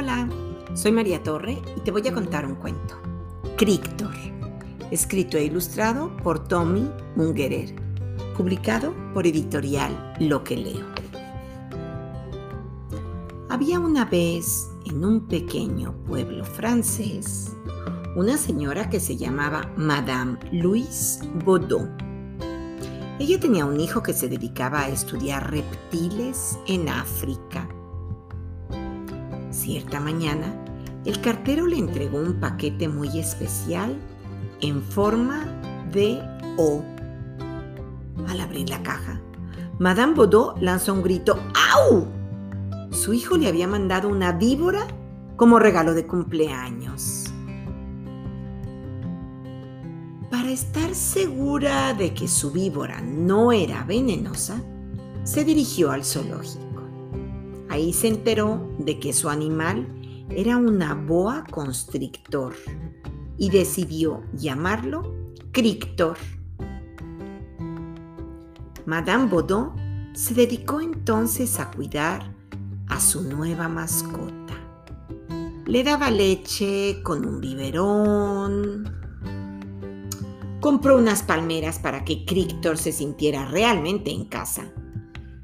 Hola, soy María Torre y te voy a contar un cuento. Crictor, escrito e ilustrado por Tommy Mungerer, publicado por editorial Lo que leo. Había una vez en un pequeño pueblo francés una señora que se llamaba Madame Louise Baudot. Ella tenía un hijo que se dedicaba a estudiar reptiles en África Cierta mañana, el cartero le entregó un paquete muy especial en forma de O. Al abrir la caja, Madame Baudot lanzó un grito ¡Au! Su hijo le había mandado una víbora como regalo de cumpleaños. Para estar segura de que su víbora no era venenosa, se dirigió al zoológico. Ahí se enteró de que su animal era una boa constrictor y decidió llamarlo Crictor. Madame Baudot se dedicó entonces a cuidar a su nueva mascota. Le daba leche con un biberón. Compró unas palmeras para que Crictor se sintiera realmente en casa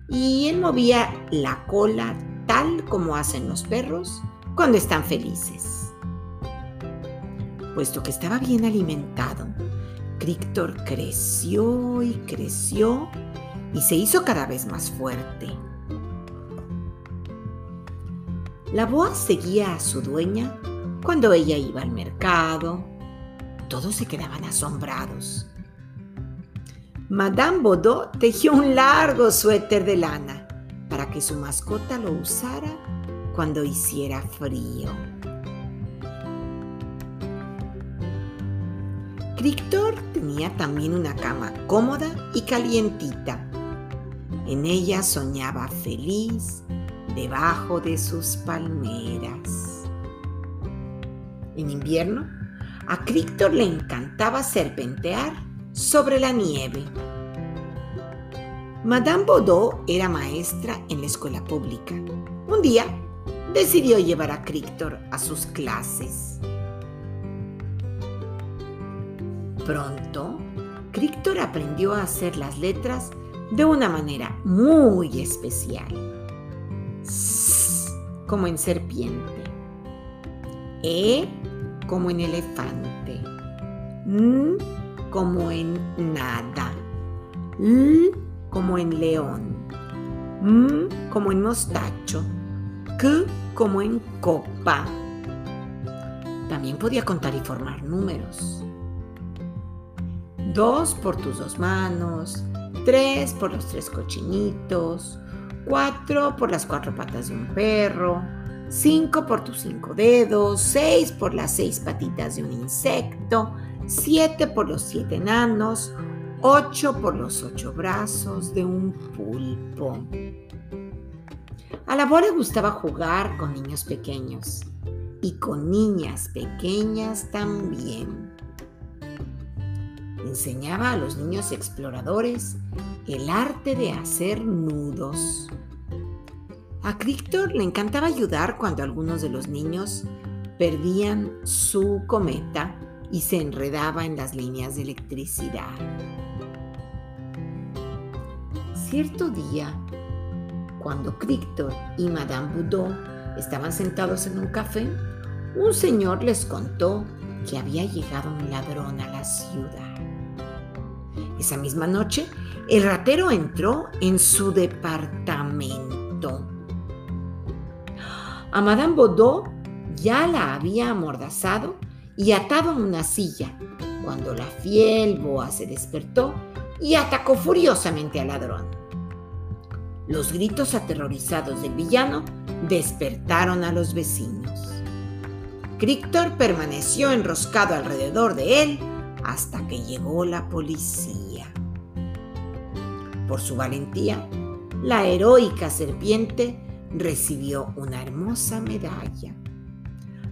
y él movía la cola tal como hacen los perros cuando están felices. Puesto que estaba bien alimentado, Crictor creció y creció y se hizo cada vez más fuerte. La boa seguía a su dueña cuando ella iba al mercado. Todos se quedaban asombrados. Madame Baudot tejió un largo suéter de lana para que su mascota lo usara cuando hiciera frío. Crictor tenía también una cama cómoda y calientita. En ella soñaba feliz debajo de sus palmeras. En invierno, a Crictor le encantaba serpentear sobre la nieve. Madame Baudot era maestra en la escuela pública. Un día decidió llevar a Crictor a sus clases. Pronto, Crictor aprendió a hacer las letras de una manera muy especial. S como en serpiente. E como en elefante. N como en nada. L como en león. M como en mostacho. K como en copa. También podía contar y formar números. Dos por tus dos manos, tres por los tres cochinitos, cuatro por las cuatro patas de un perro, cinco por tus cinco dedos, seis por las seis patitas de un insecto, siete por los siete enanos, ocho por los ocho brazos de un pulpo. A la le gustaba jugar con niños pequeños y con niñas pequeñas también. Enseñaba a los niños exploradores el arte de hacer nudos. A Crictor le encantaba ayudar cuando algunos de los niños perdían su cometa y se enredaba en las líneas de electricidad. Cierto día, cuando Crictor y Madame Boudot estaban sentados en un café, un señor les contó que había llegado un ladrón a la ciudad. Esa misma noche, el ratero entró en su departamento. A Madame Baudot ya la había amordazado y atado a una silla, cuando la fiel boa se despertó y atacó furiosamente al ladrón. Los gritos aterrorizados del villano despertaron a los vecinos. Crictor permaneció enroscado alrededor de él hasta que llegó la policía. Por su valentía, la heroica serpiente recibió una hermosa medalla.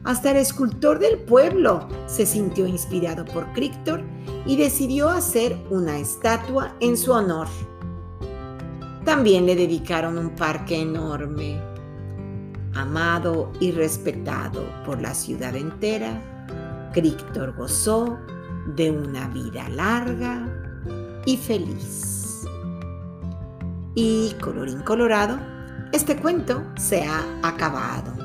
Hasta el escultor del pueblo se sintió inspirado por Críctor y decidió hacer una estatua en su honor. También le dedicaron un parque enorme, amado y respetado por la ciudad entera. Críctor gozó de una vida larga y feliz. Y colorín colorado, este cuento se ha acabado.